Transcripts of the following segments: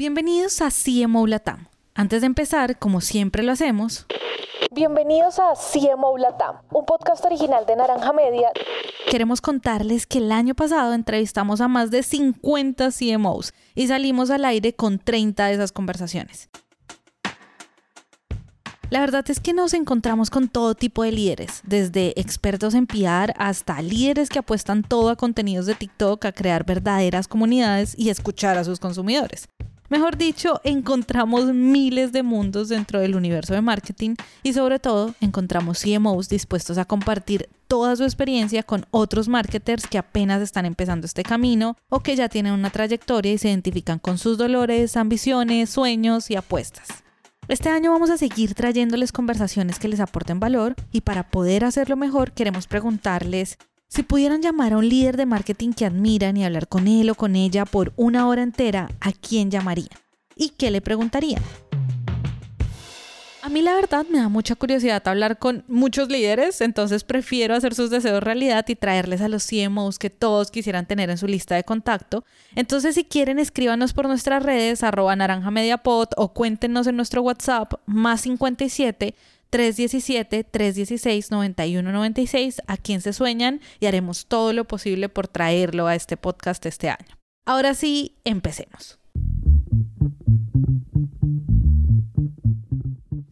Bienvenidos a CMO Latam. Antes de empezar, como siempre lo hacemos, Bienvenidos a CMO Latam, un podcast original de Naranja Media. queremos contarles que el año pasado entrevistamos a más de 50 CMOs y salimos al aire con 30 de esas conversaciones. La verdad es que nos encontramos con todo tipo de líderes, desde expertos en PR hasta líderes que apuestan todo a contenidos de TikTok, a crear verdaderas comunidades y escuchar a sus consumidores. Mejor dicho, encontramos miles de mundos dentro del universo de marketing y sobre todo encontramos CMOs dispuestos a compartir toda su experiencia con otros marketers que apenas están empezando este camino o que ya tienen una trayectoria y se identifican con sus dolores, ambiciones, sueños y apuestas. Este año vamos a seguir trayéndoles conversaciones que les aporten valor y para poder hacerlo mejor queremos preguntarles si pudieran llamar a un líder de marketing que admiran y hablar con él o con ella por una hora entera, ¿a quién llamarían? ¿Y qué le preguntarían? A mí la verdad me da mucha curiosidad hablar con muchos líderes, entonces prefiero hacer sus deseos realidad y traerles a los CMOs que todos quisieran tener en su lista de contacto. Entonces si quieren escríbanos por nuestras redes arroba naranja mediapod o cuéntenos en nuestro WhatsApp más 57 317-316-9196 a quien se sueñan y haremos todo lo posible por traerlo a este podcast este año. Ahora sí, empecemos.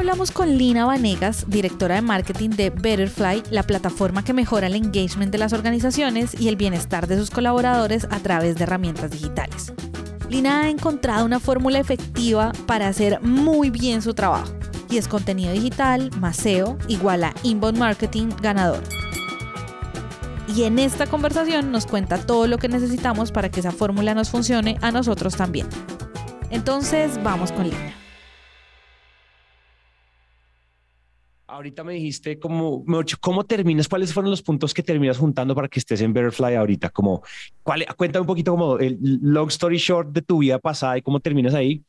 Hablamos con Lina Vanegas, directora de marketing de Betterfly, la plataforma que mejora el engagement de las organizaciones y el bienestar de sus colaboradores a través de herramientas digitales. Lina ha encontrado una fórmula efectiva para hacer muy bien su trabajo y es contenido digital más SEO igual a inbound marketing ganador. Y en esta conversación nos cuenta todo lo que necesitamos para que esa fórmula nos funcione a nosotros también. Entonces vamos con Lina. Ahorita me dijiste cómo, cómo terminas, cuáles fueron los puntos que terminas juntando para que estés en Betterfly ahorita, como, cuál, cuéntame un poquito como el long story short de tu vida pasada y cómo terminas ahí.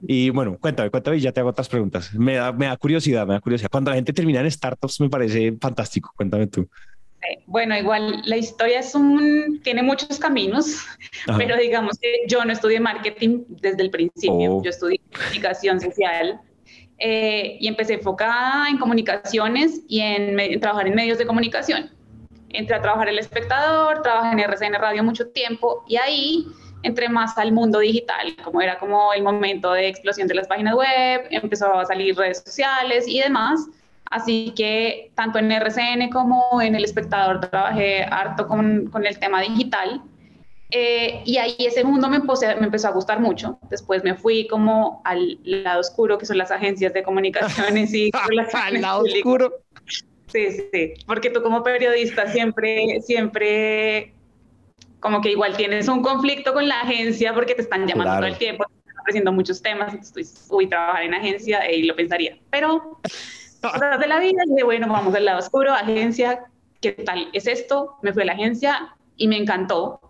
Y bueno, cuéntame, cuéntame y ya te hago otras preguntas. Me da, me da curiosidad, me da curiosidad. Cuando la gente termina en startups me parece fantástico. Cuéntame tú. Bueno, igual la historia es un, tiene muchos caminos, Ajá. pero digamos que yo no estudié marketing desde el principio, Oh. yo estudié comunicación social eh, y empecé enfocada en comunicaciones y en, en trabajar en medios de comunicación. Entré a trabajar El Espectador, trabajé en RCN Radio mucho tiempo y ahí entré más al mundo digital, como era como el momento de explosión de las páginas web, empezó a salir redes sociales y demás. Así que tanto en RCN como en El Espectador trabajé harto con, con el tema digital. Eh, y ahí ese mundo me, me empezó a gustar mucho. Después me fui como al lado oscuro, que son las agencias de comunicaciones y relaciones Al lado públicas. oscuro. Sí, sí, porque tú como periodista siempre, siempre, como que igual tienes un conflicto con la agencia porque te están llamando Claro. todo el tiempo, te están ofreciendo muchos temas, entonces uy, trabajar en agencia, y lo pensaría. Pero, cosas de la vida, dije, bueno, vamos al lado oscuro, agencia, ¿qué tal es esto? Me fui a la agencia y me encantó.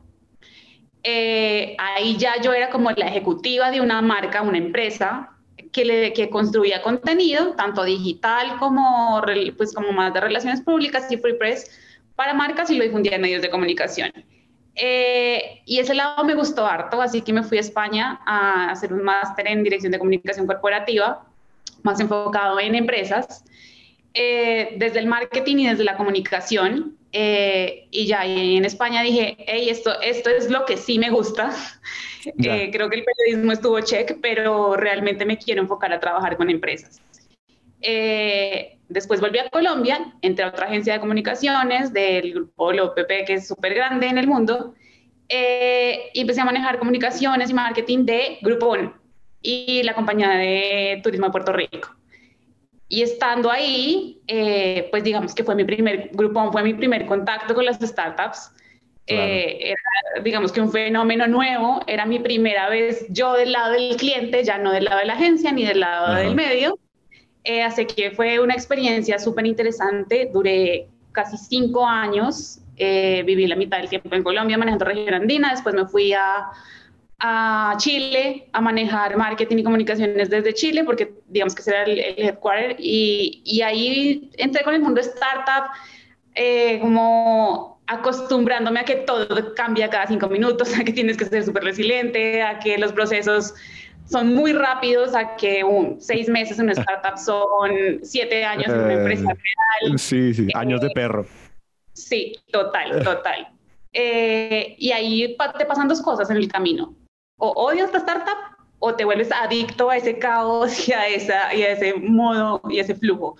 Eh, ahí ya yo era como la ejecutiva de una marca, una empresa, que, le, que construía contenido, tanto digital como, pues, como más de relaciones públicas y free press para marcas y lo difundía en medios de comunicación. Eh, y ese lado me gustó harto, así que me fui a España a hacer un máster en dirección de comunicación corporativa, más enfocado en empresas, eh, desde el marketing y desde la comunicación. Eh, y ya y en España dije, hey, esto, esto es lo que sí me gusta. Eh, creo que el periodismo estuvo check, pero realmente me quiero enfocar a trabajar con empresas. Eh, después volví a Colombia, entré a otra agencia de comunicaciones del grupo LOPP, que es súper grande en el mundo, y empecé a manejar comunicaciones y marketing de Groupon y la compañía de turismo de Puerto Rico. Y estando ahí, eh, pues digamos que fue mi primer Groupon, fue mi primer contacto con las startups. Eh, era, digamos que un fenómeno nuevo, era mi primera vez yo del lado del cliente, ya no del lado de la agencia ni del lado del medio. Eh, así que fue una experiencia súper interesante, duré casi cinco años, eh, viví la mitad del tiempo en Colombia manejando región andina, después me fui a, a Chile a manejar marketing y comunicaciones desde Chile, porque digamos que ese era el, headquarter, y, y, ahí entré con el mundo startup, eh, como acostumbrándome a que todo cambia cada cinco minutos, a que tienes que ser súper resiliente, a que los procesos son muy rápidos, a que seis meses en una startup son siete años en una empresa eh, real. Sí, sí, años de perro. Sí, total, total. Eh, y ahí te pasan dos cosas en el camino. O odias la startup o te vuelves adicto a ese caos y a, esa, y a ese modo y a ese flujo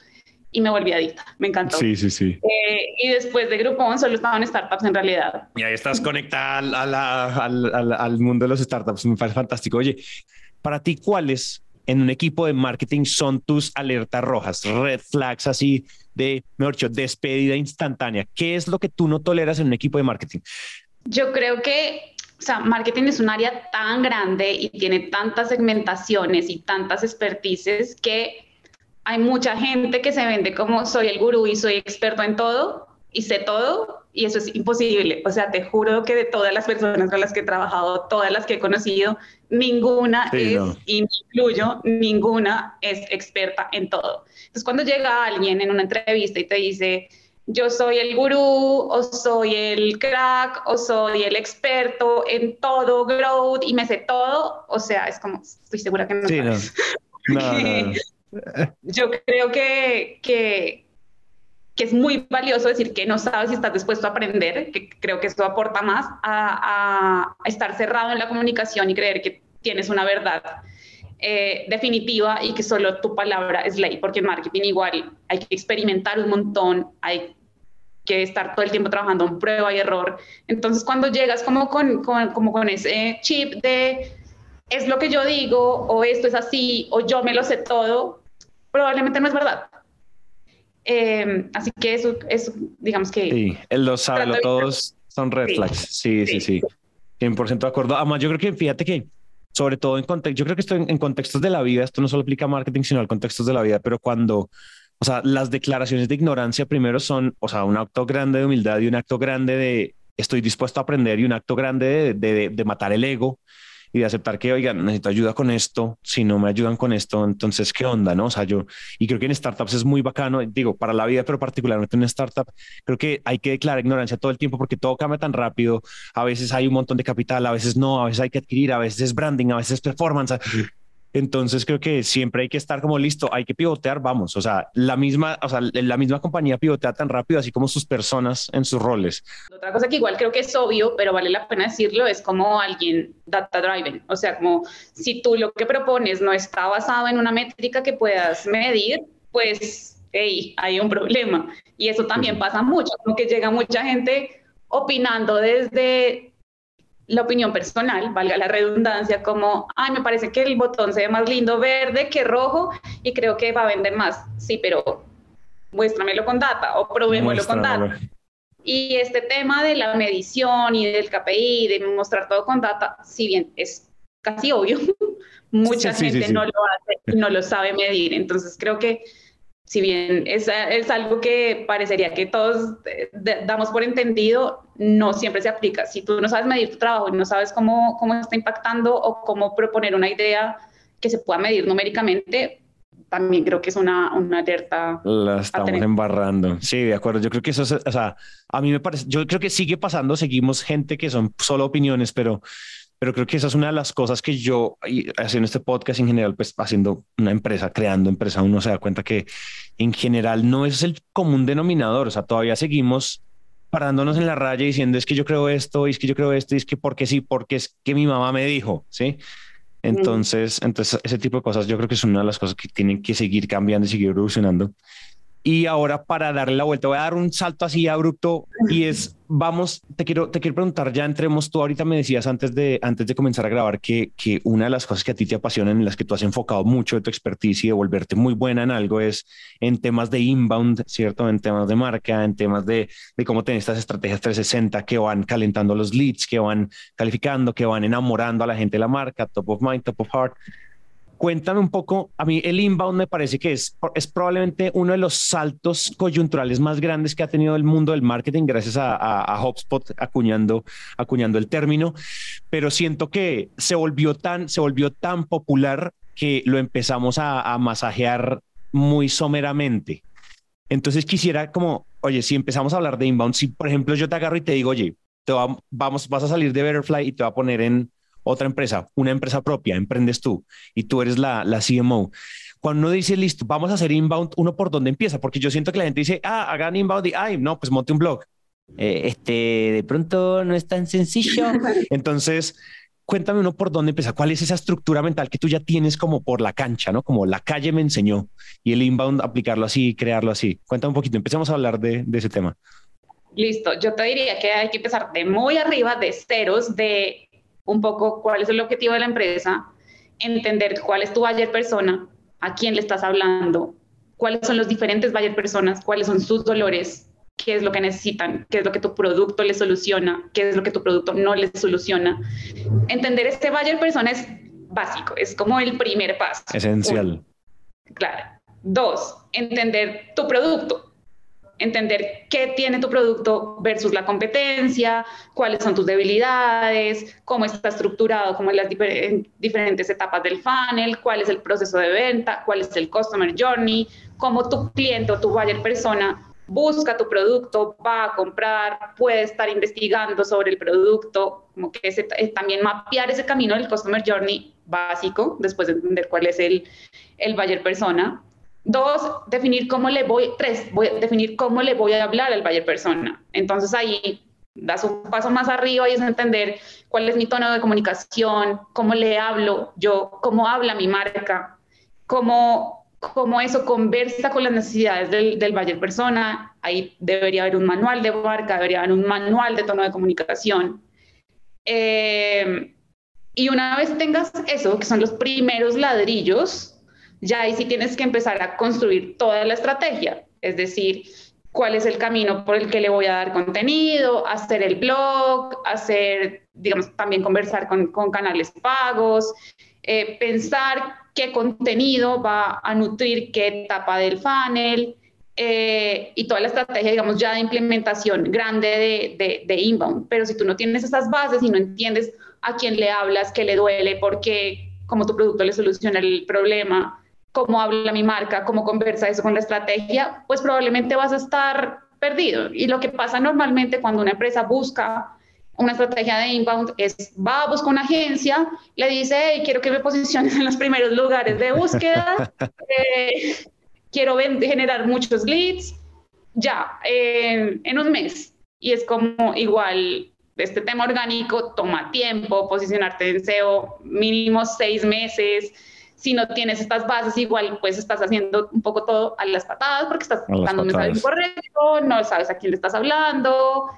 y me volví adicta. Me encantó. Sí, sí, sí. Eh, y después de Grupo solo estaba en startups en realidad. Y ahí estás conectada al, al, al, mundo de los startups. Me parece fantástico. Oye, para ti, ¿cuáles en un equipo de marketing son tus alertas rojas, red flags así de, mejor dicho, despedida instantánea? ¿Qué es lo que tú no toleras en un equipo de marketing? Yo creo que o sea, marketing es un área tan grande y tiene tantas segmentaciones y tantas expertices que hay mucha gente que se vende como soy el gurú y soy experto en todo y sé todo y eso es imposible. O sea, te juro que de todas las personas con las que he trabajado, todas las que he conocido, ninguna es, y me incluyo, ninguna es experta en todo. Entonces, cuando llega alguien en una entrevista y te dice, yo soy el gurú o soy el crack o soy el experto en todo growth y me sé todo, o sea, es como, estoy segura que no. Sí, no. no. Yo creo que, que, que, es muy valioso decir que no sabes si estás dispuesto a aprender, que creo que esto aporta más a, a estar cerrado en la comunicación y creer que tienes una verdad eh, definitiva y que solo tu palabra es ley, porque en marketing igual hay que experimentar un montón, hay que estar todo el tiempo trabajando en prueba y error. Entonces, cuando llegas como con, con, como con ese chip de es lo que yo digo, o esto es así, o yo me lo sé todo, probablemente no es verdad. Eh, así que eso, es, digamos que... Sí, él lo sabe, todos son red flags. Sí, sí, sí. 100% de acuerdo. Además, yo creo que, fíjate que, sobre todo en contexto, yo creo que esto en, contextos de la vida, esto no solo aplica a marketing, sino al contextos de la vida, pero cuando, o sea, las declaraciones de ignorancia primero son, o sea, un acto grande de humildad y un acto grande de estoy dispuesto a aprender y un acto grande de, de, de matar el ego y de aceptar que, oigan, necesito ayuda con esto, si no me ayudan con esto, entonces, ¿qué onda? ¿No? O sea, yo, y creo que en startups es muy bacano, digo, para la vida, pero particularmente en startup, creo que hay que declarar ignorancia todo el tiempo porque todo cambia tan rápido, a veces hay un montón de capital, a veces no, a veces hay que adquirir, a veces es branding, a veces es performance. Entonces creo que siempre hay que estar como listo, hay que pivotear, vamos, o sea, la misma, o sea, la misma compañía pivotea tan rápido, así como sus personas en sus roles. Otra cosa que igual creo que es obvio, pero vale la pena decirlo, es como alguien data driven, o sea, como si tú lo que propones no está basado en una métrica que puedas medir, pues, hey, hay un problema. Y eso también pasa mucho, como que llega mucha gente opinando desde la opinión personal, valga la redundancia, como, ay, me parece que el botón se ve más lindo verde que rojo y creo que va a vender más. Sí, pero muéstramelo con data o probémoslo con data. Y este tema de la medición y del KPI, de mostrar todo con data, si bien es casi obvio, mucha gente no lo hace y no lo sabe medir. Entonces creo que si bien es, es, algo que parecería que todos eh, damos por entendido, no siempre se aplica. Si tú no sabes medir tu trabajo y no sabes cómo, cómo está impactando o cómo proponer una idea que se pueda medir numéricamente, también creo que es una, una alerta. La estamos embarrando. Sí, de acuerdo. Yo creo que eso es, o sea, a mí me parece, yo creo que sigue pasando, seguimos gente que son solo opiniones, pero pero creo que esa es una de las cosas que yo, haciendo este podcast en general, pues haciendo una empresa, creando empresa, uno se da cuenta que en general no es el común denominador, o sea, todavía seguimos parándonos en la raya diciendo es que yo creo esto, y es que yo creo esto, y es que porque sí, porque es que mi mamá me dijo, ¿sí? Entonces, entonces ese tipo de cosas yo creo que es una de las cosas que tienen que seguir cambiando y seguir evolucionando. Y ahora para darle la vuelta, voy a dar un salto así abrupto y es, vamos, te quiero, te quiero preguntar, ya entremos, tú ahorita me decías antes de, antes de comenzar a grabar que, que una de las cosas que a ti te apasionan, en las que tú has enfocado mucho de tu expertise y de volverte muy buena en algo es en temas de inbound, ¿cierto? En temas de marca, en temas de, de cómo tener estas estrategias 360 que van calentando los leads, que van calificando, que van enamorando a la gente de la marca, top of mind, top of heart cuéntame un poco, a mí el inbound me parece que es, es probablemente uno de los saltos coyunturales más grandes que ha tenido el mundo del marketing gracias a, a, HubSpot acuñando, acuñando el término, pero siento que se volvió tan, se volvió tan popular que lo empezamos a, a masajear muy someramente. Entonces quisiera como, oye, si empezamos a hablar de inbound, si por ejemplo yo te agarro y te digo, oye, te vamos, vas a salir de Betterfly y te va a poner en otra empresa, una empresa propia, emprendes tú y tú eres la, la CMO. Cuando uno dice, listo, vamos a hacer inbound, uno por dónde empieza, porque yo siento que la gente dice, ah, hagan inbound y, ay, no, pues monte un blog. Eh, este, de pronto no es tan sencillo. Entonces, cuéntame uno por dónde empieza, cuál es esa estructura mental que tú ya tienes como por la cancha, ¿no? Como la calle me enseñó y el inbound aplicarlo así, crearlo así. Cuéntame un poquito, empecemos a hablar de, de ese tema. Listo, yo te diría que hay que empezar de muy arriba, de ceros, de un poco cuál es el objetivo de la empresa, entender cuál es tu buyer persona, a quién le estás hablando, cuáles son los diferentes buyer personas, cuáles son sus dolores, qué es lo que necesitan, qué es lo que tu producto les soluciona, qué es lo que tu producto no les soluciona. Entender este buyer persona es básico, es como el primer paso. Esencial. claro. Dos, entender tu producto entender qué tiene tu producto versus la competencia, cuáles son tus debilidades, cómo está estructurado, cómo las diferentes etapas del funnel, cuál es el proceso de venta, cuál es el customer journey, cómo tu cliente o tu buyer persona busca tu producto, va a comprar, puede estar investigando sobre el producto, como que ese, también mapear ese camino del customer journey básico, después de entender cuál es el, el buyer persona. Dos, definir cómo le voy, tres, voy definir cómo le voy a hablar al buyer persona. Entonces ahí das un paso más arriba y es entender cuál es mi tono de comunicación, cómo le hablo yo, cómo habla mi marca, cómo, cómo eso conversa con las necesidades del, del buyer persona. Ahí debería haber un manual de marca, debería haber un manual de tono de comunicación. Eh, y una vez tengas eso, que son los primeros ladrillos, ya ahí sí tienes que empezar a construir toda la estrategia, es decir, cuál es el camino por el que le voy a dar contenido, hacer el blog, hacer, digamos, también conversar con, con canales pagos, eh, pensar qué contenido va a nutrir qué etapa del funnel eh, y toda la estrategia, digamos, ya de implementación grande de, de, de, inbound. Pero si tú no tienes esas bases y no entiendes a quién le hablas, qué le duele, por qué, cómo tu producto le soluciona el problema, cómo habla mi marca, cómo conversa eso con la estrategia, pues probablemente vas a estar perdido. Y lo que pasa normalmente cuando una empresa busca una estrategia de inbound es va a buscar una agencia, le dice, hey, quiero que me posiciones en los primeros lugares de búsqueda, eh, quiero generar muchos leads, ya, en un mes. Y es como igual, este tema orgánico toma tiempo, posicionarte en SEO mínimo seis meses, si no tienes estas bases, igual pues estás haciendo un poco todo a las patadas porque estás dando un mensaje incorrecto, no sabes a quién le estás hablando.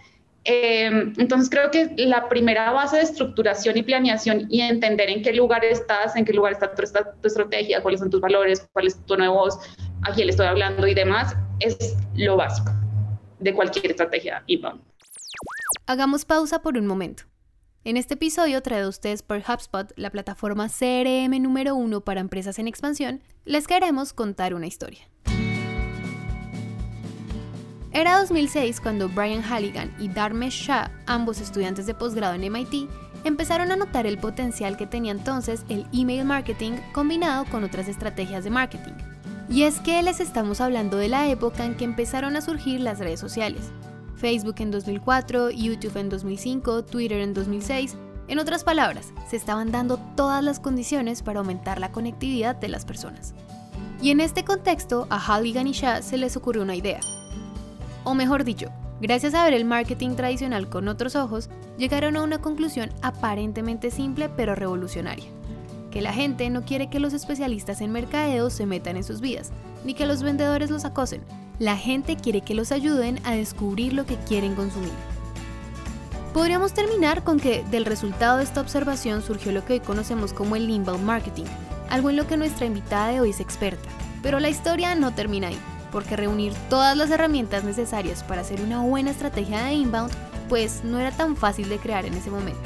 Em, entonces creo que la primera base de estructuración y planeación y entender en qué lugar estás, en qué lugar está tu, tu estrategia, cuáles son tus valores, cuál es tu nuevo voz, a quién le estoy hablando y demás, es lo básico de cualquier estrategia. Hagamos pausa por un momento. En este episodio, traído a ustedes por HubSpot, la plataforma CRM número uno para empresas en expansión, les queremos contar una historia. Era 2006 cuando Brian Halligan y Dharmesh Shah, ambos estudiantes de posgrado en MIT, empezaron a notar el potencial que tenía entonces el email marketing combinado con otras estrategias de marketing. Y es que les estamos hablando de la época en que empezaron a surgir las redes sociales, Facebook en 2004, YouTube en 2005, Twitter en 2006. En otras palabras, se estaban dando todas las condiciones para aumentar la conectividad de las personas. Y en este contexto, a Halligan y Shah se les ocurrió una idea. O mejor dicho, gracias a ver el marketing tradicional con otros ojos, llegaron a una conclusión aparentemente simple pero revolucionaria. que la gente no quiere que los especialistas en mercadeo se metan en sus vidas, ni que los vendedores los acosen. La gente quiere que los ayuden a descubrir lo que quieren consumir. Podríamos terminar con que del resultado de esta observación surgió lo que hoy conocemos como el inbound marketing, algo en lo que nuestra invitada de hoy es experta. Pero la historia no termina ahí, porque reunir todas las herramientas necesarias para hacer una buena estrategia de inbound pues no era tan fácil de crear en ese momento.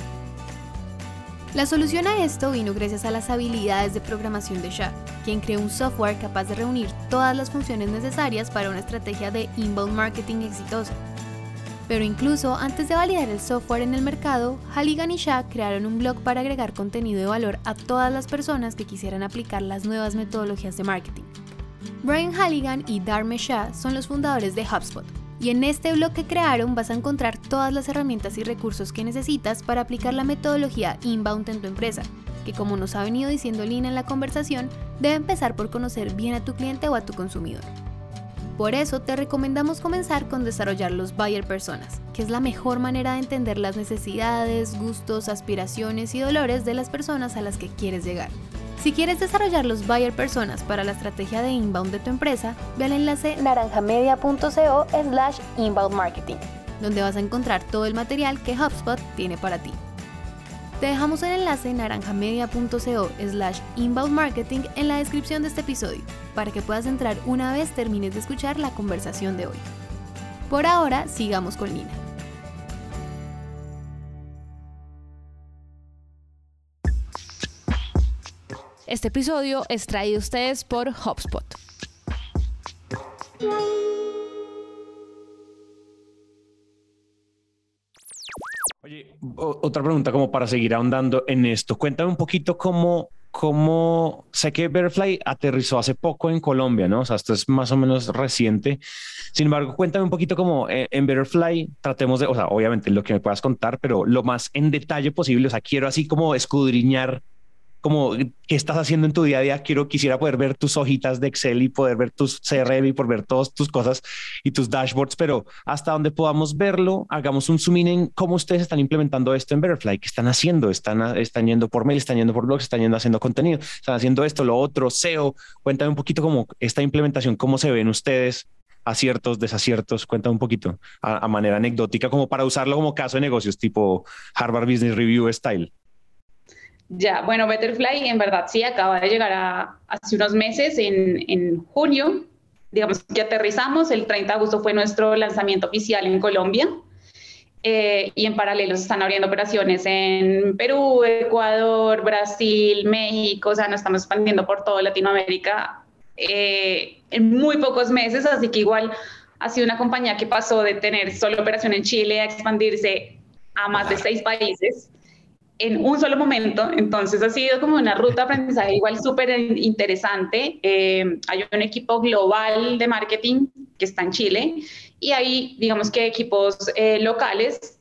La solución a esto vino gracias a las habilidades de programación de Shah, quien creó un software capaz de reunir todas las funciones necesarias para una estrategia de inbound marketing exitosa. Pero incluso antes de validar el software en el mercado, Halligan y Shah crearon un blog para agregar contenido de valor a todas las personas que quisieran aplicar las nuevas metodologías de marketing. Brian Halligan y Dharmesh Shah son los fundadores de HubSpot, y en este blog que crearon vas a encontrar todas las herramientas y recursos que necesitas para aplicar la metodología inbound en tu empresa, que como nos ha venido diciendo Lina en la conversación, debe empezar por conocer bien a tu cliente o a tu consumidor. Por eso te recomendamos comenzar con desarrollar los buyer personas, que es la mejor manera de entender las necesidades, gustos, aspiraciones y dolores de las personas a las que quieres llegar. Si quieres desarrollar los buyer personas para la estrategia de inbound de tu empresa, ve al enlace naranjamedia.co slash inbound marketing, donde vas a encontrar todo el material que HubSpot tiene para ti. Te dejamos el enlace naranjamedia.co slash inbound marketing en la descripción de este episodio para que puedas entrar una vez termines de escuchar la conversación de hoy. Por ahora, sigamos con Lina. Este episodio es traído a ustedes por HubSpot. Oye, otra pregunta como para seguir ahondando en esto. Cuéntame un poquito cómo, cómo sé que Betterfly aterrizó hace poco en Colombia, ¿no? O sea, esto es más o menos reciente. Sin embargo, cuéntame un poquito cómo eh, en Betterfly tratemos de, o sea, obviamente lo que me puedas contar, pero lo más en detalle posible. O sea, quiero así como escudriñar como qué estás haciendo en tu día a día. Quiero, quisiera poder ver tus hojitas de Excel y poder ver tus CRM y poder ver todas tus cosas y tus dashboards, pero hasta donde podamos verlo, hagamos un zoom in en cómo ustedes están implementando esto en Betterfly, qué están haciendo, están, están yendo por mail, están yendo por blogs, están yendo haciendo contenido, están haciendo esto, lo otro, SEO. Cuéntame un poquito cómo esta implementación, cómo se ven ustedes aciertos, desaciertos, cuéntame un poquito a, a manera anecdótica, como para usarlo como caso de negocios, tipo Harvard Business Review style. Ya, bueno, Betterfly en verdad sí acaba de llegar a, hace unos meses, en, en, junio, digamos que aterrizamos, el 30 de agosto fue nuestro lanzamiento oficial en Colombia. Eh, y en paralelo se están abriendo operaciones en Perú, Ecuador, Brasil, México, o sea, nos estamos expandiendo por toda Latinoamérica eh, en muy pocos meses, así que igual ha sido una compañía que pasó de tener solo operación en Chile a expandirse a más de seis países en un solo momento. Entonces ha sido como una ruta de aprendizaje igual súper interesante. Eh, hay un equipo global de marketing que está en Chile y hay, digamos que equipos eh, locales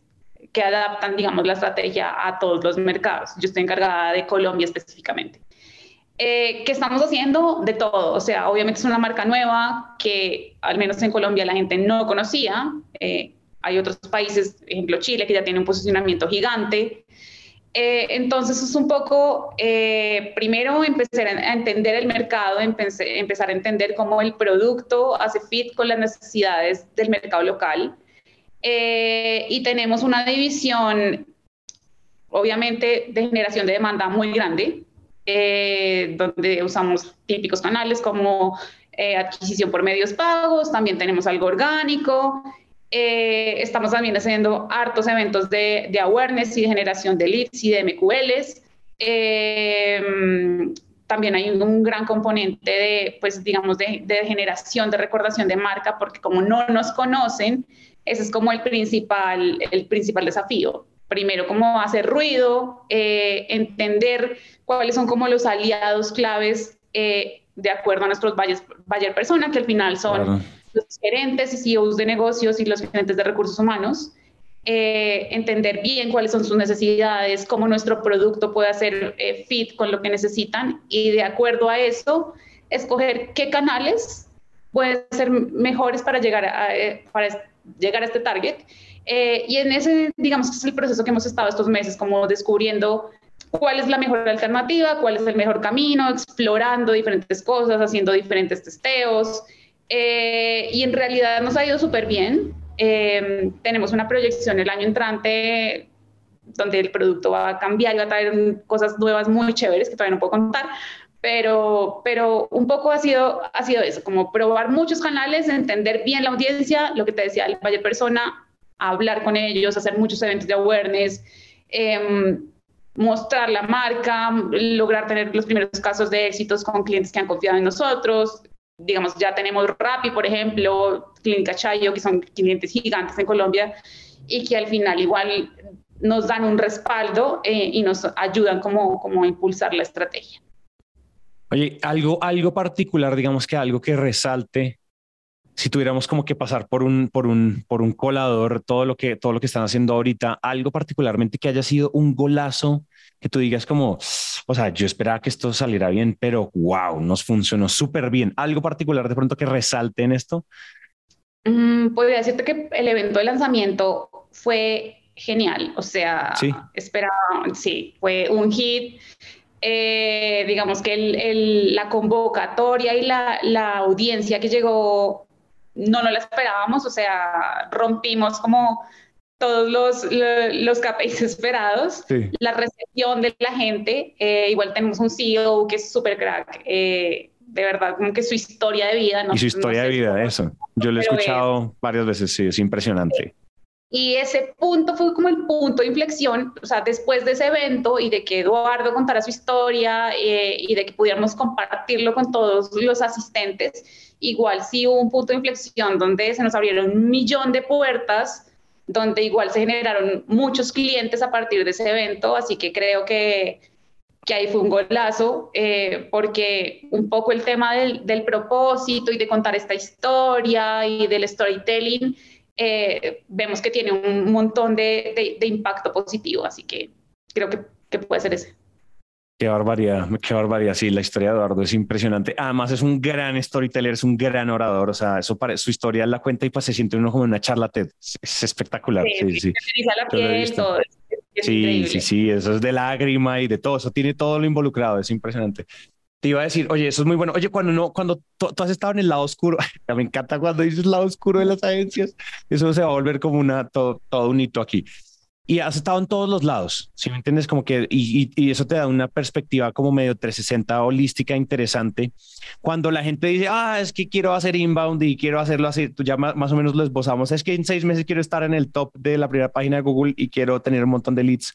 que adaptan, digamos, la estrategia a todos los mercados. Yo estoy encargada de Colombia específicamente. Eh, ¿Qué estamos haciendo? De todo. O sea, obviamente es una marca nueva que al menos en Colombia la gente no conocía. hay otros países, ejemplo Chile, que ya tiene un posicionamiento gigante. Eh, entonces es un poco, eh, primero empezar a entender el mercado, empezar a entender cómo el producto hace fit con las necesidades del mercado local. Eh, y tenemos una división, obviamente, de generación de demanda muy grande, donde usamos típicos canales como adquisición por medios pagos, también tenemos algo orgánico eh, estamos también haciendo hartos eventos de, de, awareness y de generación de leads y de MQLs. Eh, también hay un, gran componente de, pues, digamos, de, de, generación, de recordación de marca, porque como no nos conocen, ese es como el principal, el principal desafío. Primero, cómo hacer ruido, eh, entender cuáles son como los aliados claves de acuerdo a nuestros buyer, persona, que al final son los gerentes y CEOs de negocios y los gerentes de recursos humanos, eh, entender bien cuáles son sus necesidades, cómo nuestro producto puede hacer eh, fit con lo que necesitan y de acuerdo a eso, escoger qué canales pueden ser mejores para llegar a, eh, para llegar a este target. y en ese, digamos es el proceso que hemos estado estos meses, como descubriendo cuál es la mejor alternativa, cuál es el mejor camino, explorando diferentes cosas, haciendo diferentes testeos. Eh, y en realidad nos ha ido súper bien. Eh, tenemos una proyección el año entrante donde el producto va a cambiar y va a traer cosas nuevas muy chéveres que todavía no puedo contar, pero, pero un poco ha sido, ha sido eso, como probar muchos canales, entender bien la audiencia, lo que te decía, el Valle Persona, hablar con ellos, hacer muchos eventos de awareness, eh, mostrar la marca, lograr tener los primeros casos de éxitos con clientes que han confiado en nosotros. Digamos, ya tenemos Rappi, por ejemplo, Clínica Chayo, que son clientes gigantes en Colombia y que al final igual nos dan un respaldo eh, y nos ayudan como, como a impulsar la estrategia. Oye, algo, algo particular, digamos que algo que resalte si tuviéramos como que pasar por un, por un, por un colador, todo lo que, todo lo que están haciendo ahorita, algo particularmente que haya sido un golazo, que tú digas como, o sea, yo esperaba que esto saliera bien, pero wow, nos funcionó súper bien. Algo particular de pronto que resalte en esto. Mm, podría decirte que el evento de lanzamiento fue genial, o sea, sí. esperaba, sí, fue un hit. Eh, digamos que el, el, la convocatoria y la, la audiencia que llegó no nos la esperábamos, o sea, rompimos como todos los, los KPIs esperados, sí. la recepción de la gente, eh, igual tenemos un CEO que es súper crack, eh, de verdad, como que su historia de vida. No, y su historia no sé de vida, eso. Yo lo he escuchado es, varias veces, sí, es impresionante. Y ese punto fue como el punto de inflexión, o sea, después de ese evento y de que Eduardo contara su historia eh, y de que pudiéramos compartirlo con todos los asistentes, igual sí hubo un punto de inflexión donde se nos abrieron un millón de puertas, donde igual se generaron muchos clientes a partir de ese evento, así que creo que, que ahí fue un golazo, eh, porque un poco el tema del, del propósito y de contar esta historia y del storytelling, eh, vemos que tiene un montón de, de, de, impacto positivo, así que creo que, que, puede ser ese. Qué barbaridad, qué barbaridad. Sí, la historia de Eduardo es impresionante. Además, es un gran storyteller, es un gran orador. O sea, eso para su historia la cuenta y pues se siente uno como en una charla TED. Es espectacular. Sí, sí. sí. La piel, todo. Es, es sí, increíble. sí, sí. Eso es de lágrima y de todo. Eso tiene todo lo involucrado. Es impresionante. Te iba a decir, oye, eso es muy bueno. Oye, cuando no, cuando tú, tú has estado en el lado oscuro, me encanta cuando dices lado oscuro de las agencias, eso se va a volver como una, todo, todo un hito aquí. Y has estado en todos los lados, si me entiendes, como que, y, eso te da una perspectiva como medio 360 holística interesante. Cuando la gente dice, ah, es que quiero hacer inbound y quiero hacerlo así, tú ya más, más o menos lo esbozamos, es que en seis meses quiero estar en el top de la primera página de Google y quiero tener un montón de leads.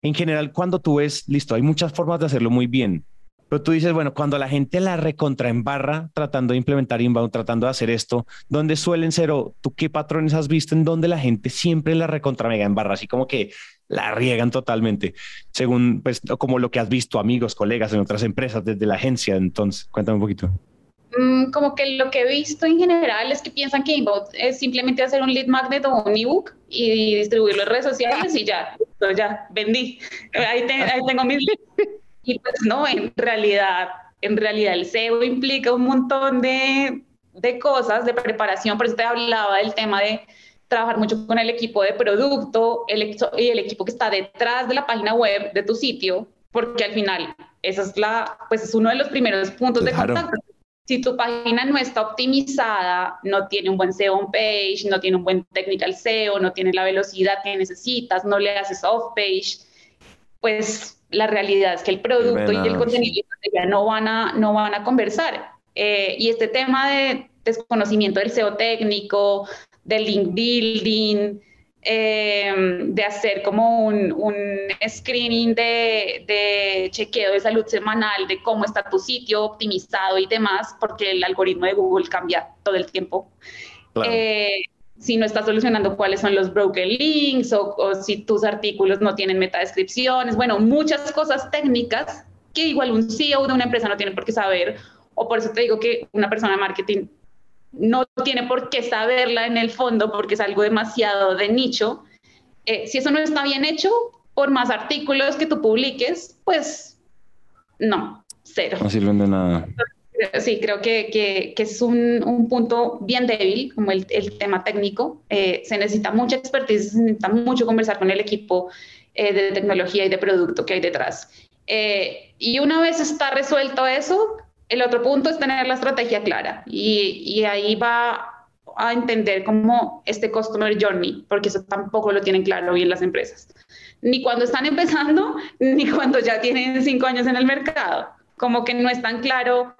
En general, cuando tú ves, listo, hay muchas formas de hacerlo muy bien, pero tú dices, bueno, cuando la gente la recontra en barra tratando de implementar inbound, tratando de hacer esto, ¿dónde suelen ser o tú qué patrones has visto en donde la gente siempre la recontra mega en barra, así como que la riegan totalmente, según pues como lo que has visto amigos, colegas en otras empresas desde la agencia? Entonces, cuéntame un poquito. Mm, como que lo que he visto en general es que piensan que inbound es simplemente hacer un lead magnet o un ebook y distribuirlo en redes sociales y ya, ya, vendí. Ahí, te, ahí tengo mis y pues no, en realidad, en realidad el SEO implica un montón de, de cosas, de preparación, por eso te hablaba del tema de trabajar mucho con el equipo de producto el, y el equipo que está detrás de la página web de tu sitio, porque al final esa es la, pues es uno de los primeros puntos Claro. de contacto. Si tu página no está optimizada, no tiene un buen SEO on page, no tiene un buen technical SEO, no tiene la velocidad que necesitas, no le haces off page, pues la realidad es que el producto y el contenido ya no van a, no van a conversar. Eh, y este tema de desconocimiento del SEO técnico, del link building, eh, de hacer como un, un screening de, de, chequeo de salud semanal, de cómo está tu sitio optimizado y demás, porque el algoritmo de Google cambia todo el tiempo. Claro. Eh, si no estás solucionando cuáles son los broken links o, o, si tus artículos no tienen metadescripciones, bueno, muchas cosas técnicas que igual un CEO de una empresa no tiene por qué saber, o por eso te digo que una persona de marketing no tiene por qué saberla en el fondo porque es algo demasiado de nicho. Eh, si eso no está bien hecho, por más artículos que tú publiques, pues no, cero. No sirven de nada. Sí, creo que, que, que es un, un, punto bien débil, como el, el tema técnico. Eh, se necesita mucha expertise, se necesita mucho conversar con el equipo eh, de tecnología y de producto que hay detrás. Eh, y una vez está resuelto eso, el otro punto es tener la estrategia clara y, y ahí va a entender cómo este customer journey, porque eso tampoco lo tienen claro bien las empresas. Ni cuando están empezando, ni cuando ya tienen cinco años en el mercado. Como que no es tan claro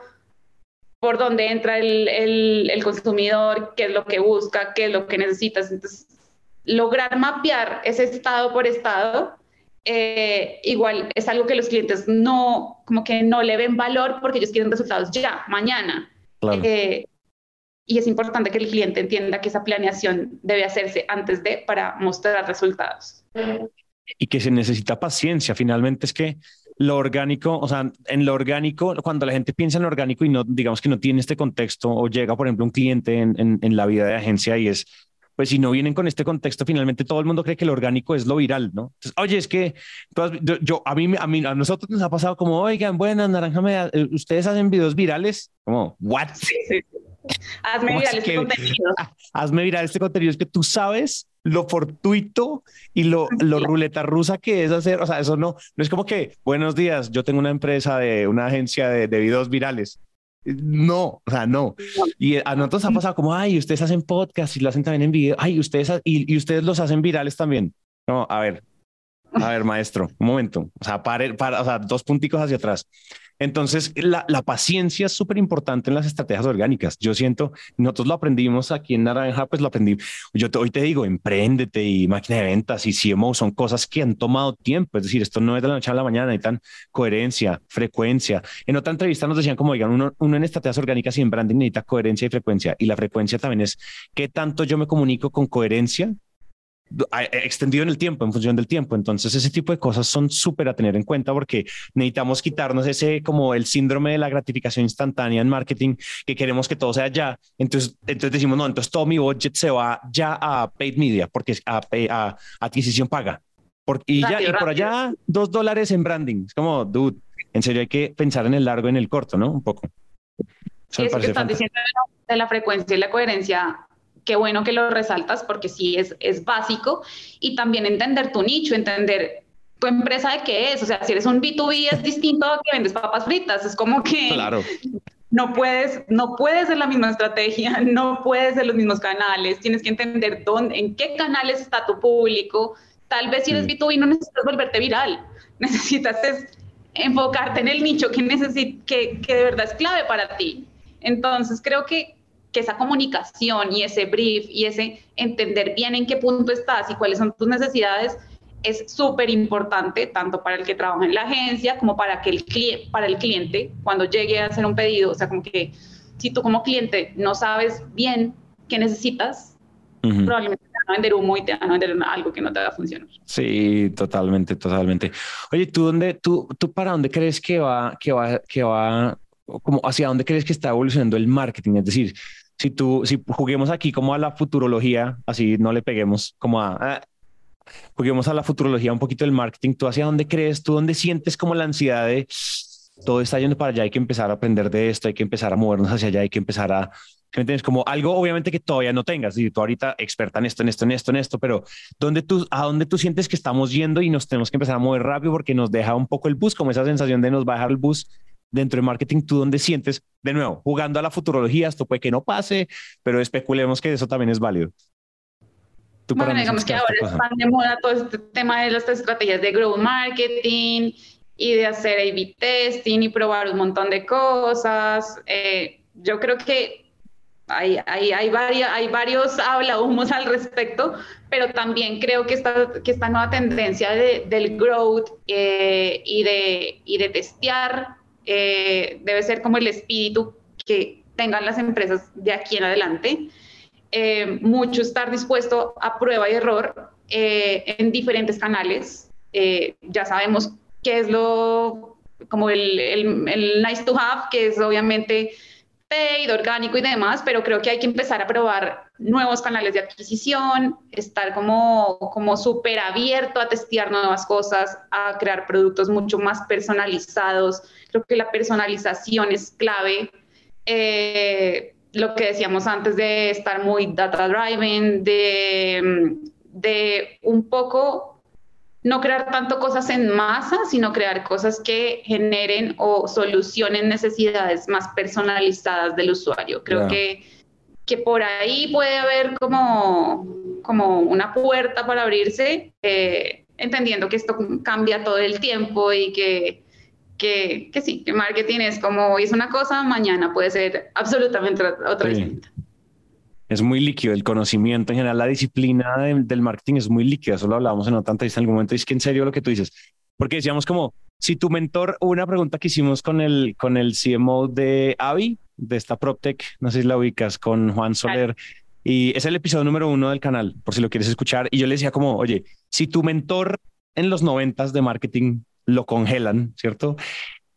por dónde entra el, el, el consumidor, qué es lo que busca, qué es lo que necesitas. Entonces, lograr mapear ese estado por estado, eh, igual es algo que los clientes no, como que no le ven valor porque ellos quieren resultados ya, mañana. Eh, y es importante que el cliente entienda que esa planeación debe hacerse antes de para mostrar resultados. Y que se necesita paciencia. Finalmente es que lo orgánico, o sea, en lo orgánico, cuando la gente piensa en lo orgánico y no, digamos que no tiene este contexto o llega, por ejemplo, un cliente en, en, en la vida de agencia y es, pues si no vienen con este contexto, finalmente todo el mundo cree que lo orgánico es lo viral, ¿no? Entonces, oye, es que yo, a mí, a mí, a nosotros nos ha pasado como, oigan, buenas, naranja, eh, ustedes hacen videos virales, como, what? Hazme viral este contenido. Hazme viral este contenido. Es que tú sabes lo fortuito y lo, lo ruleta rusa que es hacer. O sea, eso no, no es como que, buenos días, yo tengo una empresa de una agencia de, de videos virales. No, o sea, no. Y a nosotros ha pasado como, ay, ustedes hacen podcast y lo hacen también en video. Ay, ustedes, y, y ustedes los hacen virales también. No, a ver, a ver, maestro, un momento. O sea, para, para, o sea, dos punticos hacia atrás. Entonces, la, paciencia es súper importante en las estrategias orgánicas. Yo siento, nosotros lo aprendimos aquí en Naranja, pues lo aprendí. Yo hoy te digo, empréndete y máquina de ventas y CMO son cosas que han tomado tiempo. Es decir, esto no es de la noche a la mañana, necesitan coherencia, frecuencia. En otra entrevista nos decían como, digan, uno, uno en estrategias orgánicas y en branding necesita coherencia y frecuencia. Y la frecuencia también es qué tanto yo me comunico con coherencia extendido en el tiempo, en función del tiempo. Entonces, ese tipo de cosas son súper a tener en cuenta porque necesitamos quitarnos ese como el síndrome de la gratificación instantánea en marketing, que queremos que todo sea ya. Entonces, entonces decimos, no, entonces todo mi budget se va ya a paid media, porque a, a, adquisición paga. Por, y, ya, y por allá, dos dólares en branding. Es como, dude, en serio hay que pensar en el largo y en el corto, ¿no? Un poco. Eso sí, que estás diciendo de la frecuencia y la coherencia qué bueno que lo resaltas porque sí es, es básico. Y también entender tu nicho, entender tu empresa de qué es, o sea, si eres un B2B es distinto a que vendes papas fritas, es como que claro. no puedes, no puedes ser la misma estrategia, no puedes ser los mismos canales, tienes que entender dónde, en qué canales está tu público, tal vez si eres B2B no necesitas volverte viral, necesitas enfocarte en el nicho que, que, que de verdad es clave para ti. Entonces creo que que esa comunicación y ese brief y ese entender bien en qué punto estás y cuáles son tus necesidades es súper importante tanto para el que trabaja en la agencia como para, que el para el cliente cuando llegue a hacer un pedido. O sea, como que si tú como cliente no sabes bien qué necesitas, probablemente te van a vender humo y te van a vender algo que no te va a funcionar. Sí, totalmente, totalmente. Oye, ¿tú, dónde, tú, tú para dónde crees que va, que va, que va, como hacia dónde crees que está evolucionando el marketing? Es decir, si tú, si juguemos aquí como a la futurología, así no le peguemos como a, ah, juguemos a la futurología un poquito del marketing, ¿tú hacia dónde crees, tú dónde sientes como la ansiedad de todo está yendo para allá, hay que empezar a aprender de esto, hay que empezar a movernos hacia allá, hay que empezar a, ¿me entiendes? Como algo obviamente que todavía no tengas, y tú ahorita experta en esto, en esto, en esto, en esto, pero ¿dónde tú, ¿a dónde tú sientes que estamos yendo y nos tenemos que empezar a mover rápido porque nos deja un poco el bus, como esa sensación de nos va a dejar el bus dentro de marketing, tú dónde sientes, de nuevo, jugando a la futurología, esto puede que no pase, pero especulemos que eso también es válido. bueno, digamos que ahora están de moda todo este tema de las estrategias de growth marketing y de hacer A-B testing y probar un montón de cosas. Eh, yo creo que hay, hay, hay, varios, hay varios hablahumos al respecto, pero también creo que esta, que esta nueva tendencia de, del growth eh, y, de, y de testear eh, debe ser como el espíritu que tengan las empresas de aquí en adelante. Eh, mucho estar dispuesto a prueba y error eh, en diferentes canales. ya sabemos qué es lo, como el, nice to have, que es obviamente paid, orgánico y demás, pero creo que hay que empezar a probar nuevos canales de adquisición, estar como, como súper abierto a testear nuevas cosas, a crear productos mucho más personalizados. Creo que la personalización es clave. Eh, lo que decíamos antes de estar muy data driven, de, de un poco no crear tanto cosas en masa, sino crear cosas que generen o solucionen necesidades más personalizadas del usuario. Creo que, que por ahí puede haber como, como una puerta para abrirse, eh, entendiendo que esto cambia todo el tiempo y que, que, que sí, que marketing es como hoy es una cosa, mañana puede ser absolutamente otra distinta es muy líquido. El conocimiento en general, la disciplina del marketing es muy líquida. Eso lo hablábamos en otra entrevista en algún momento. Y es que en serio lo que tú dices, porque decíamos como si tu mentor, una pregunta que hicimos con el, con el CMO de Avi, de esta PropTech, no sé si la ubicas, con Juan Soler. Y es el episodio número uno del canal, por si lo quieres escuchar. Y yo le decía como, oye, si tu mentor en los noventas de marketing lo congelan, ¿cierto?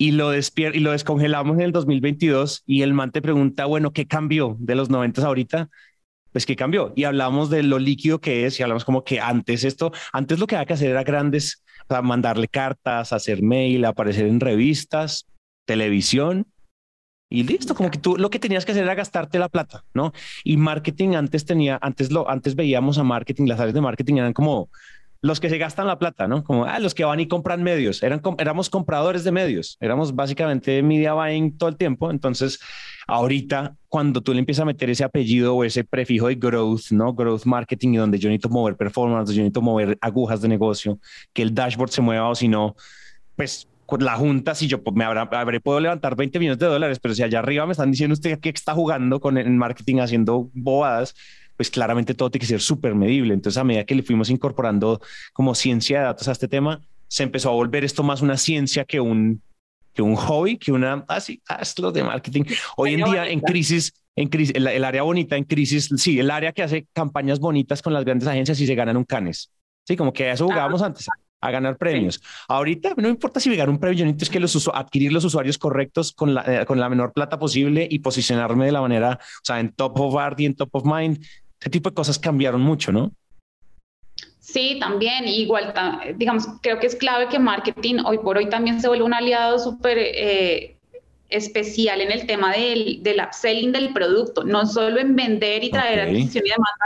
Y lo, y lo descongelamos en el 2022 y el man te pregunta, bueno, ¿qué cambió de los 90 ahorita? Pues qué cambió. Y hablamos de lo líquido que es y hablamos como que antes esto, antes lo que había que hacer era grandes, o sea, mandarle cartas, hacer mail, aparecer en revistas, televisión y listo, como que tú lo que tenías que hacer era gastarte la plata, ¿no? Y marketing antes tenía, antes lo, antes veíamos a marketing, las áreas de marketing eran como los que se gastan la plata, ¿no? Como ah, los que van y compran medios. Eran, éramos compradores de medios, éramos básicamente media buying todo el tiempo. Entonces, ahorita, cuando tú le empiezas a meter ese apellido o ese prefijo de growth, ¿no? Growth marketing, y donde yo necesito mover performance, yo necesito mover agujas de negocio, que el dashboard se mueva o si no, pues la junta, si yo me habrá, habré puedo levantar 20 millones de dólares, pero si allá arriba me están diciendo usted que está jugando con el marketing haciendo bobadas, pues claramente todo tiene que ser súper medible. Entonces, a medida que le fuimos incorporando como ciencia de datos a este tema, se empezó a volver esto más una ciencia que un, que un hobby, que una, así, ah, es lo de marketing. Hoy en día, en crisis, en crisis, el, área bonita en crisis, sí, el área que hace campañas bonitas con las grandes agencias y se ganan un canes. Sí, como que eso jugábamos antes a ganar premios. Ahorita no importa si me gano un premio, yo necesito es que los adquirir los usuarios correctos con la, eh, con la menor plata posible y posicionarme de la manera, o sea, en top of art y en top of mind ese tipo de cosas cambiaron mucho, ¿no? Sí, también, igual, digamos, creo que es clave que marketing hoy por hoy también se vuelve un aliado súper eh, especial en el tema del, del, upselling del producto, no solo en vender y traer adquisición y demanda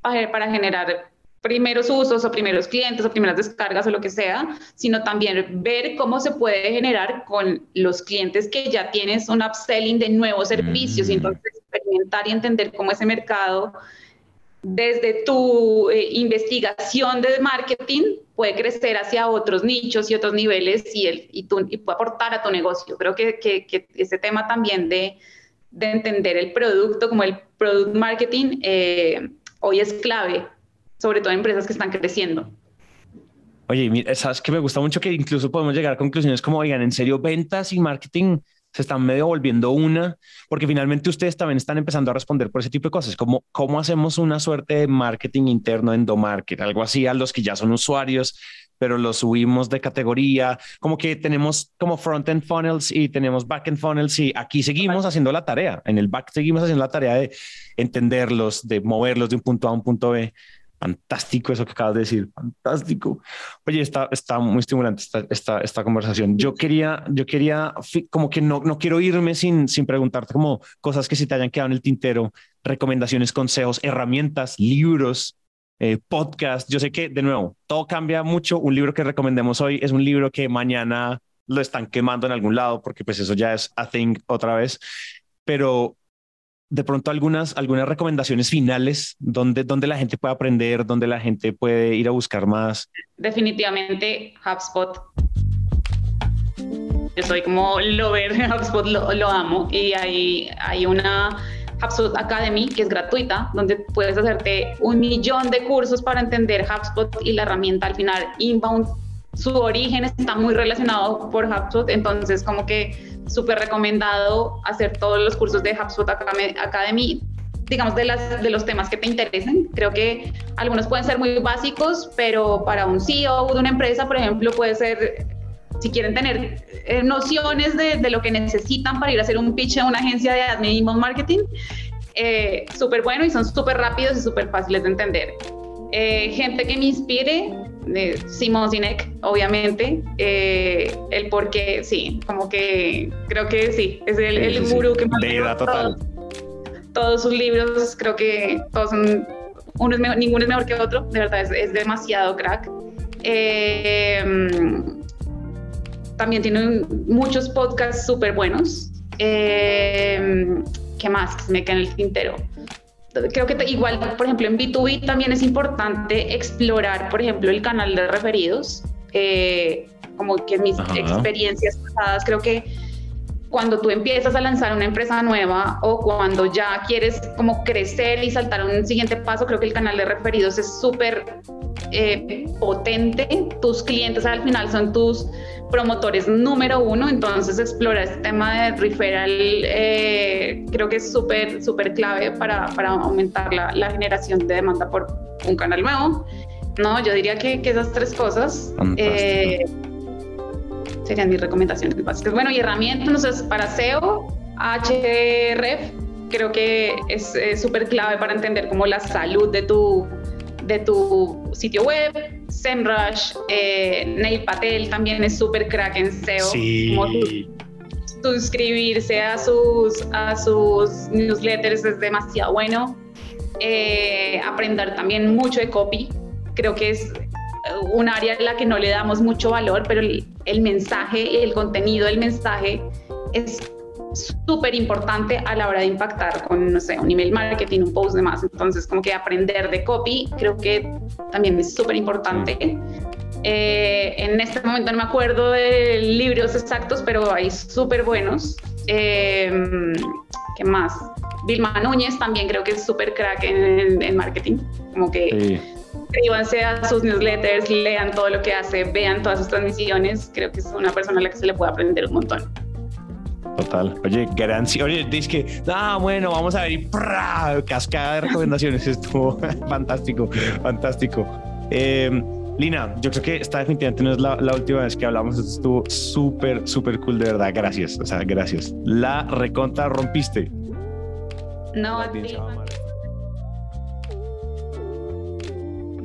para, para generar primeros usos o primeros clientes o primeras descargas o lo que sea, sino también ver cómo se puede generar con los clientes que ya tienes un upselling de nuevos servicios y mm. entonces experimentar y entender cómo ese mercado desde tu eh, investigación de marketing puede crecer hacia otros nichos y otros niveles y, el, y, y puede aportar a tu negocio. Creo que, que, ese tema también de, de, entender el producto como el product marketing eh, hoy es clave, sobre todo en empresas que están creciendo. Oye, sabes que me gusta mucho que incluso podemos llegar a conclusiones como, oigan, en serio, ventas y marketing se están medio volviendo una, porque finalmente ustedes también están empezando a responder por ese tipo de cosas, como cómo hacemos una suerte de marketing interno, endomarket, algo así a los que ya son usuarios, pero los subimos de categoría, como que tenemos como front-end funnels y tenemos back-end funnels y aquí seguimos haciendo la tarea, en el back seguimos haciendo la tarea de entenderlos, de moverlos de un punto A a un punto B. Fantástico eso que acabas de decir, fantástico. Oye, está, está muy estimulante esta, esta, esta conversación. Yo quería, yo quería, como que no, no quiero irme sin, sin preguntarte como cosas que se te hayan quedado en el tintero, recomendaciones, consejos, herramientas, libros, eh, podcast. Yo sé que, de nuevo, todo cambia mucho. Un libro que recomendemos hoy es un libro que mañana lo están quemando en algún lado, porque pues eso ya es a thing otra vez. Pero de pronto algunas, algunas recomendaciones finales donde, donde la gente puede aprender, donde la gente puede ir a buscar más. Definitivamente HubSpot. Yo soy como lover HubSpot, lo, lo, amo y hay, hay una HubSpot Academy que es gratuita, donde puedes hacerte un millón de cursos para entender HubSpot y la herramienta al final inbound. Su origen está muy relacionado por HubSpot, entonces como que súper recomendado hacer todos los cursos de HubSpot Academy, digamos, de, las, de los temas que te interesen. Creo que algunos pueden ser muy básicos, pero para un CEO de una empresa, por ejemplo, puede ser, si quieren tener eh, nociones de, lo que necesitan para ir a hacer un pitch a una agencia de admin marketing, eh, súper bueno y son súper rápidos y súper fáciles de entender. Eh, gente que me inspire, de Simon Sinek, obviamente, eh, el por qué, sí, como que creo que sí, es el, el gurú que más total. Todos, sus libros, creo que todos son, uno es mejor, ninguno es mejor que otro, de verdad es, es demasiado crack. Eh, también tiene muchos podcasts súper buenos. Eh, ¿Qué más? Que se me queda en el tintero. Creo que igual, por ejemplo, en B2B también es importante explorar, por ejemplo, el canal de referidos. Eh, como que mis experiencias pasadas, creo que cuando tú empiezas a lanzar una empresa nueva o cuando ya quieres como crecer y saltar a un siguiente paso, creo que el canal de referidos es súper eh, potente. Tus clientes al final son tus promotores número uno, entonces explorar este tema de referral eh, creo que es súper, súper clave para, para aumentar la, la, generación de demanda por un canal nuevo. No, yo diría que, que esas tres cosas serían mis recomendaciones básicas. Bueno, y herramientas, para SEO, HRF, creo que es súper clave para entender cómo la salud de tu, de tu sitio web. SEMrush, eh, Neil Patel también es súper crack en SEO. Sí. suscribirse a sus, a sus newsletters es demasiado bueno. Eh, aprender también mucho de copy. Creo que es un área en la que no le damos mucho valor, pero el, el mensaje, el contenido del mensaje es súper importante a la hora de impactar con, no sé, un email marketing, un post, demás. Entonces, como que aprender de copy creo que también es súper importante. Eh, en este momento no me acuerdo de libros exactos, pero hay súper buenos. Eh, ¿Qué más? Vilma Núñez también creo que es súper crack en, en, marketing. Como que suscríbanse a sus newsletters, lean todo lo que hace, vean todas sus transmisiones. Creo que es una persona a la que se le puede aprender un montón. Total. Oye, garancia. Oye, dice que, ah, bueno, vamos a ver y cascada de recomendaciones. Estuvo fantástico, fantástico. Em, Lina, yo creo que esta definitivamente no es la, la última vez que hablamos. Esto estuvo súper, súper cool, de verdad. Gracias. O sea, gracias. La reconta rompiste. No,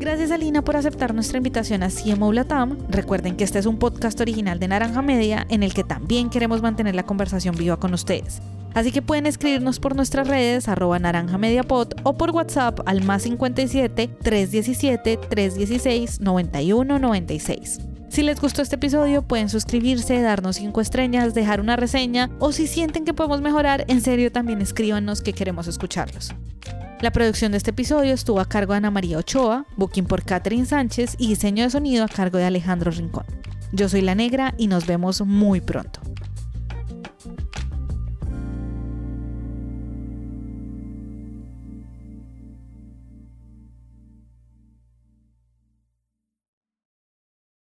Gracias Alina por aceptar nuestra invitación a CMO Latam. Recuerden que este es un podcast original de Naranja Media en el que también queremos mantener la conversación viva con ustedes. Así que pueden escribirnos por nuestras redes arroba naranja pod o por WhatsApp al más 57 317 316 9196. Si les gustó este episodio, pueden suscribirse, darnos 5 estrellas, dejar una reseña o si sienten que podemos mejorar, en serio también escríbanos que queremos escucharlos. La producción de este episodio estuvo a cargo de Ana María Ochoa, booking por Catherine Sánchez y diseño de sonido a cargo de Alejandro Rincón. Yo soy La Negra y nos vemos muy pronto.